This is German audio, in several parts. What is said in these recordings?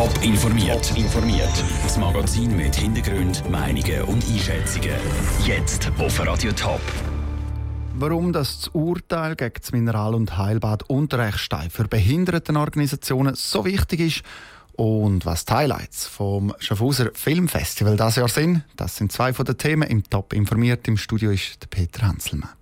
Top informiert. informiert. Das Magazin mit Hintergrund, Meinungen und Einschätzungen. Jetzt auf Radio Top. Warum das Urteil gegen das Mineral- und Heilbad Unterrechstein für Behindertenorganisationen so wichtig ist und was die Highlights vom Schaffhauser Filmfestival das Jahr sind, das sind zwei von den Themen im Top informiert. Im Studio ist Peter Hanselmann.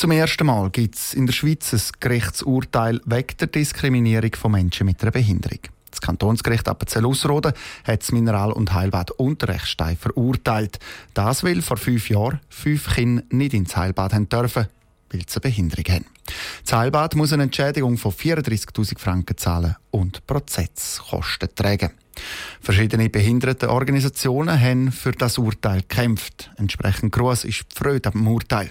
Zum ersten Mal gibt es in der Schweiz ein Gerichtsurteil wegen der Diskriminierung von Menschen mit einer Behinderung. Das Kantonsgericht Appenzell-Ausserrhoden hat das Mineral- und Heilbad Unterrechstein verurteilt. Das, weil vor fünf Jahren fünf Kinder nicht ins Heilbad haben dürfen, weil sie eine Behinderung haben. Das Heilbad muss eine Entschädigung von 34'000 Franken zahlen und Prozesskosten tragen. Verschiedene Behindertenorganisationen haben für das Urteil gekämpft. Entsprechend groß ist die Freude am Urteil.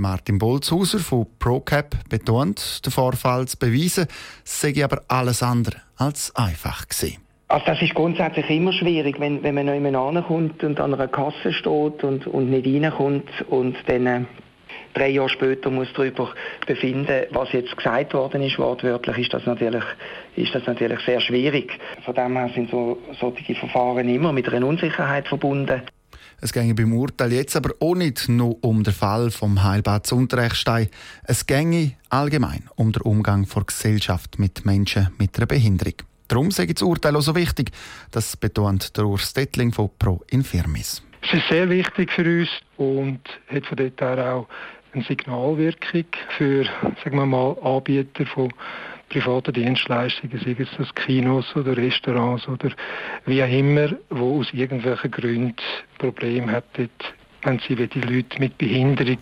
Martin Bolzhauser von ProCap betont, der Vorfall zu beweisen, sei aber alles andere als einfach gewesen. Also das ist grundsätzlich immer schwierig, wenn, wenn man noch jemand ankommt und an einer Kasse steht und, und nicht reinkommt und dann äh, drei Jahre später muss darüber befinden, was jetzt gesagt worden ist, wortwörtlich, ist das natürlich, ist das natürlich sehr schwierig. Von dem her sind so, solche Verfahren immer mit einer Unsicherheit verbunden. Es ginge beim Urteil jetzt aber auch nicht nur um den Fall vom Heilbad Zunterechstein. Es ginge allgemein um den Umgang der Gesellschaft mit Menschen mit einer Behinderung. Darum sei das Urteil auch so wichtig. Das betont der Urs Stettling von Pro Infirmis. Es ist sehr wichtig für uns und hat von dort her auch eine Signalwirkung für sagen wir mal, Anbieter von privaten Dienstleistungen, sei es das Kinos oder Restaurants oder wie auch immer, wo aus irgendwelchen Gründen Probleme hätten, wenn sie die Leute mit Behinderung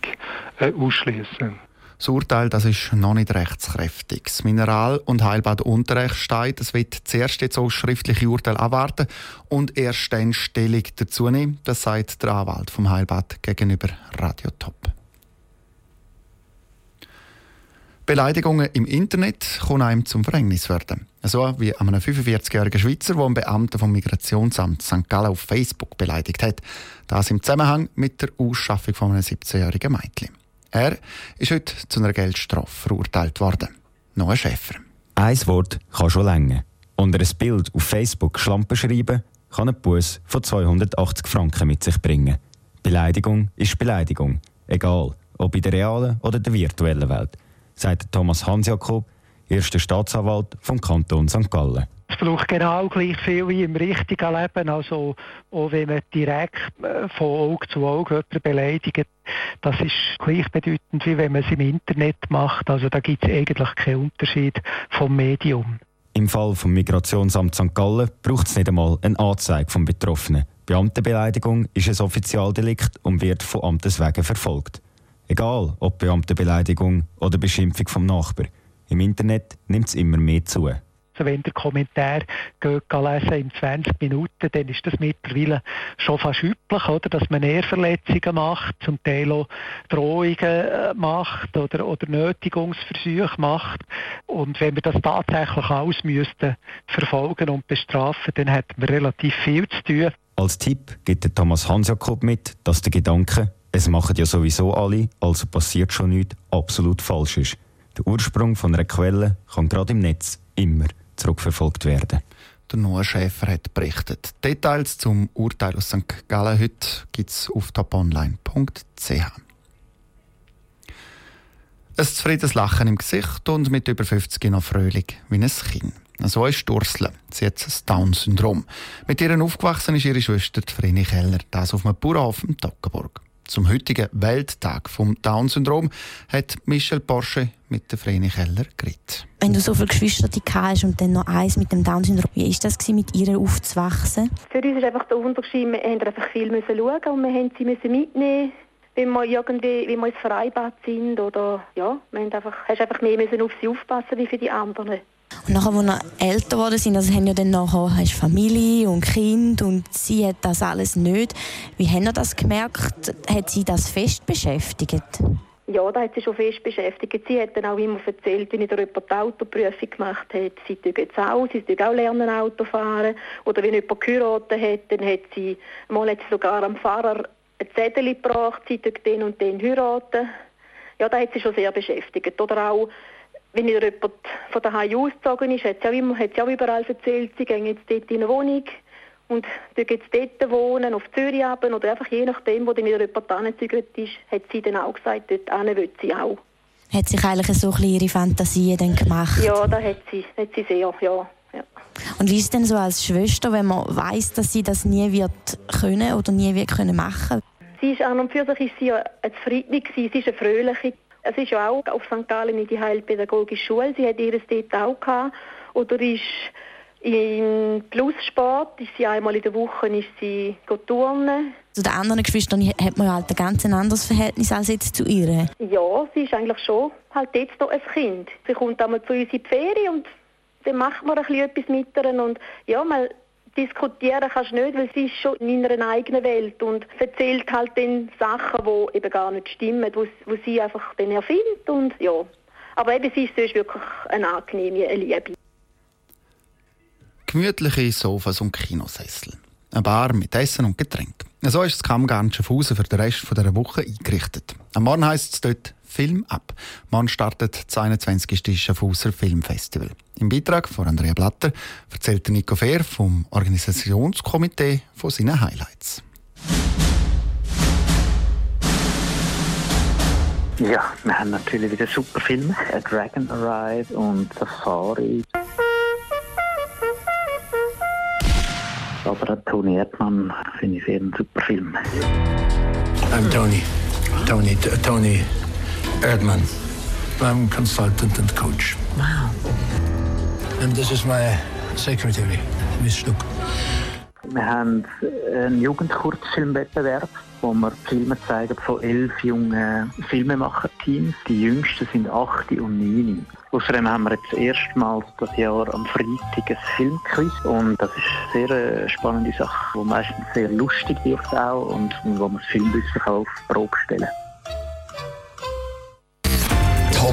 äh, ausschließen. Das Urteil das ist noch nicht rechtskräftig. Das Mineral- und Heilbad Unterrechstein das wird zuerst jetzt auch schriftliche Urteil abwarten und erst dann Stellung dazu nehmen. Das sagt der Anwalt vom Heilbad gegenüber Radio Top. Beleidigungen im Internet können einem zum Verhängnis werden. So wie einem 45-jährigen Schweizer, der einen Beamten vom Migrationsamt St. Gallen auf Facebook beleidigt hat. Das im Zusammenhang mit der Ausschaffung von einem 17-jährigen Mädchen. Er ist heute zu einer Geldstrafe verurteilt worden. Ein Schäfer. Ein Wort kann schon länger. Unter ein Bild auf Facebook Schlampe schreiben, kann ein Bus von 280 Franken mit sich bringen. Beleidigung ist Beleidigung. Egal, ob in der realen oder der virtuellen Welt sagt Thomas Hansjakob, erster Staatsanwalt vom Kanton St. Gallen. Es braucht genau gleich viel wie im richtigen Leben. Also auch wenn man direkt äh, von Auge zu Auge jemanden beleidigt, das ist gleichbedeutend wie wenn man es im Internet macht. Also da gibt es eigentlich keinen Unterschied vom Medium. Im Fall vom Migrationsamt St. Gallen braucht es nicht einmal eine Anzeige vom Betroffenen. Beamtenbeleidigung ist ein Offizialdelikt und wird von Amtes wegen verfolgt. Egal ob Beamtenbeleidigung oder Beschimpfung vom Nachbar. Im Internet nimmt es immer mehr zu. Also wenn der Kommentar geht lesen in 20 Minuten, dann ist das mittlerweile schon fast üblich, oder? dass man Ehrverletzungen macht, zum Teil auch Drohungen äh, macht oder, oder Nötigungsversuche macht. Und wenn wir das tatsächlich alles müssten verfolgen und bestrafen, dann hätten wir relativ viel zu tun. Als Tipp gibt Thomas Hansjakob mit, dass der Gedanke, es machen ja sowieso alle, also passiert schon nichts, absolut falsch ist. Der Ursprung von einer Quelle kann gerade im Netz immer zurückverfolgt werden. Der Noah Schäfer hat berichtet. Details zum Urteil aus St. Gallen heute gibt es auf toponline.ch. Ein zufriedenes Lachen im Gesicht und mit über 50 noch fröhlich wie ein Kind. So ist Ursula. Sie hat das Down-Syndrom. Mit ihr aufgewachsen ist ihre Schwester Vreni Keller, das auf einem Bauernhof in Toggenburg. Zum heutigen Welttag vom Down-Syndrom hat Michel Porsche mit der Vreni Keller geredet. Wenn du so viele Geschwister hast und dann noch eins mit dem Down-Syndrom, wie war das, mit ihr aufzuwachsen? Für uns ist einfach der Unterschied, wir mussten einfach viel schauen und wir mussten sie mitnehmen wenn wir irgendwie, wenn wir ins Freibad sind oder ja, wir haben einfach, hast einfach mehr müssen auf sie aufpassen wie für die anderen. Und nachher, als wir älter geworden sind, also haben ja dann nachher hast Familie und Kind und sie hat das alles nicht. Wie haben Sie das gemerkt? Hat sie das fest beschäftigt? Ja, da hat sie schon fest beschäftigt. Sie hat dann auch immer erzählt, wenn jemand die Autoprüfung gemacht hat, sie tut jetzt auch, sie tut auch lernen Auto fahren. Oder wenn jemand geheiratet hat, dann hat sie, mal hat sie sogar am Fahrer ein Zettel gebracht, sie tut den und den heiraten. Ja, da hat sie schon sehr beschäftigt. Oder auch wenn wieder jemand von daheim ausgezogen ist, hat sie auch, hat sie auch überall erzählt, sie gehen jetzt dort in eine Wohnung und dort jetzt dort wohnen, auf Zürich haben, oder einfach je nachdem, wo dann wieder jemand angezügelt ist, hat sie dann auch gesagt, dort will sie auch. Hat sich eigentlich so ein ihre Fantasien dann gemacht? Ja, da hat sie, hat sie sehr, ja. ja. Und wie ist es denn so als Schwester, wenn man weiß, dass sie das nie wird können oder nie wird können machen? Sie ist an und für sich ist sie eine Zufriedene sie ist eine Fröhliche. Es ist ja auch auf St. Gallen in die Heilpädagogische Schule. Sie hat ihres dort auch gehabt. Oder ist im Plussport ist sie einmal in der Woche ist sie turnen. Zu den anderen Geschwistern hat man ja halt ein ganz anderes Verhältnis als jetzt zu ihr. Ja, sie ist eigentlich schon halt jetzt noch ein Kind. Sie kommt einmal zu uns in die Ferien und dann macht man ein bisschen etwas mit ihr und ja, mal diskutieren kannst du nicht, weil sie ist schon in ihrer eigenen Welt und erzählt halt dann Sachen, die eben gar nicht stimmen, wo, sie einfach dann erfindet und ja. Aber eben sie ist wirklich eine angenehme, Liebe. Gemütliche Sofas und Kinosessel. Eine Bar mit Essen und Getränk. So ist das Kammgarn Schaffhausen für den Rest dieser Woche eingerichtet. Am Morgen heisst es dort Film ab. Morgen startet das 21. Schaffhauser Filmfestival. Im Beitrag von Andrea Blatter erzählt Nico Fehr vom Organisationskomitee von seinen Highlights. Ja, wir haben natürlich wieder super Filme. A Dragon Ride und Safari. Aber Toni Erdmann finde ich sehr ein super Film. I'm Tony. Tony, Tony Erdmann. I'm consultant and coach. Wow. And this is my secretary, Miss Stuck. Wir haben einen Jugendkurzfilmwettbewerb, wo wir Filme zeigen von elf jungen Filmemacher-Teams. Die jüngsten sind acht und neun. Außerdem haben wir jetzt erstmals das Jahr am Freitag ein Filmquiz und das ist eine sehr spannende Sache, die meistens sehr lustig wird auch und wo wir das Filmwissen auf Probe stellen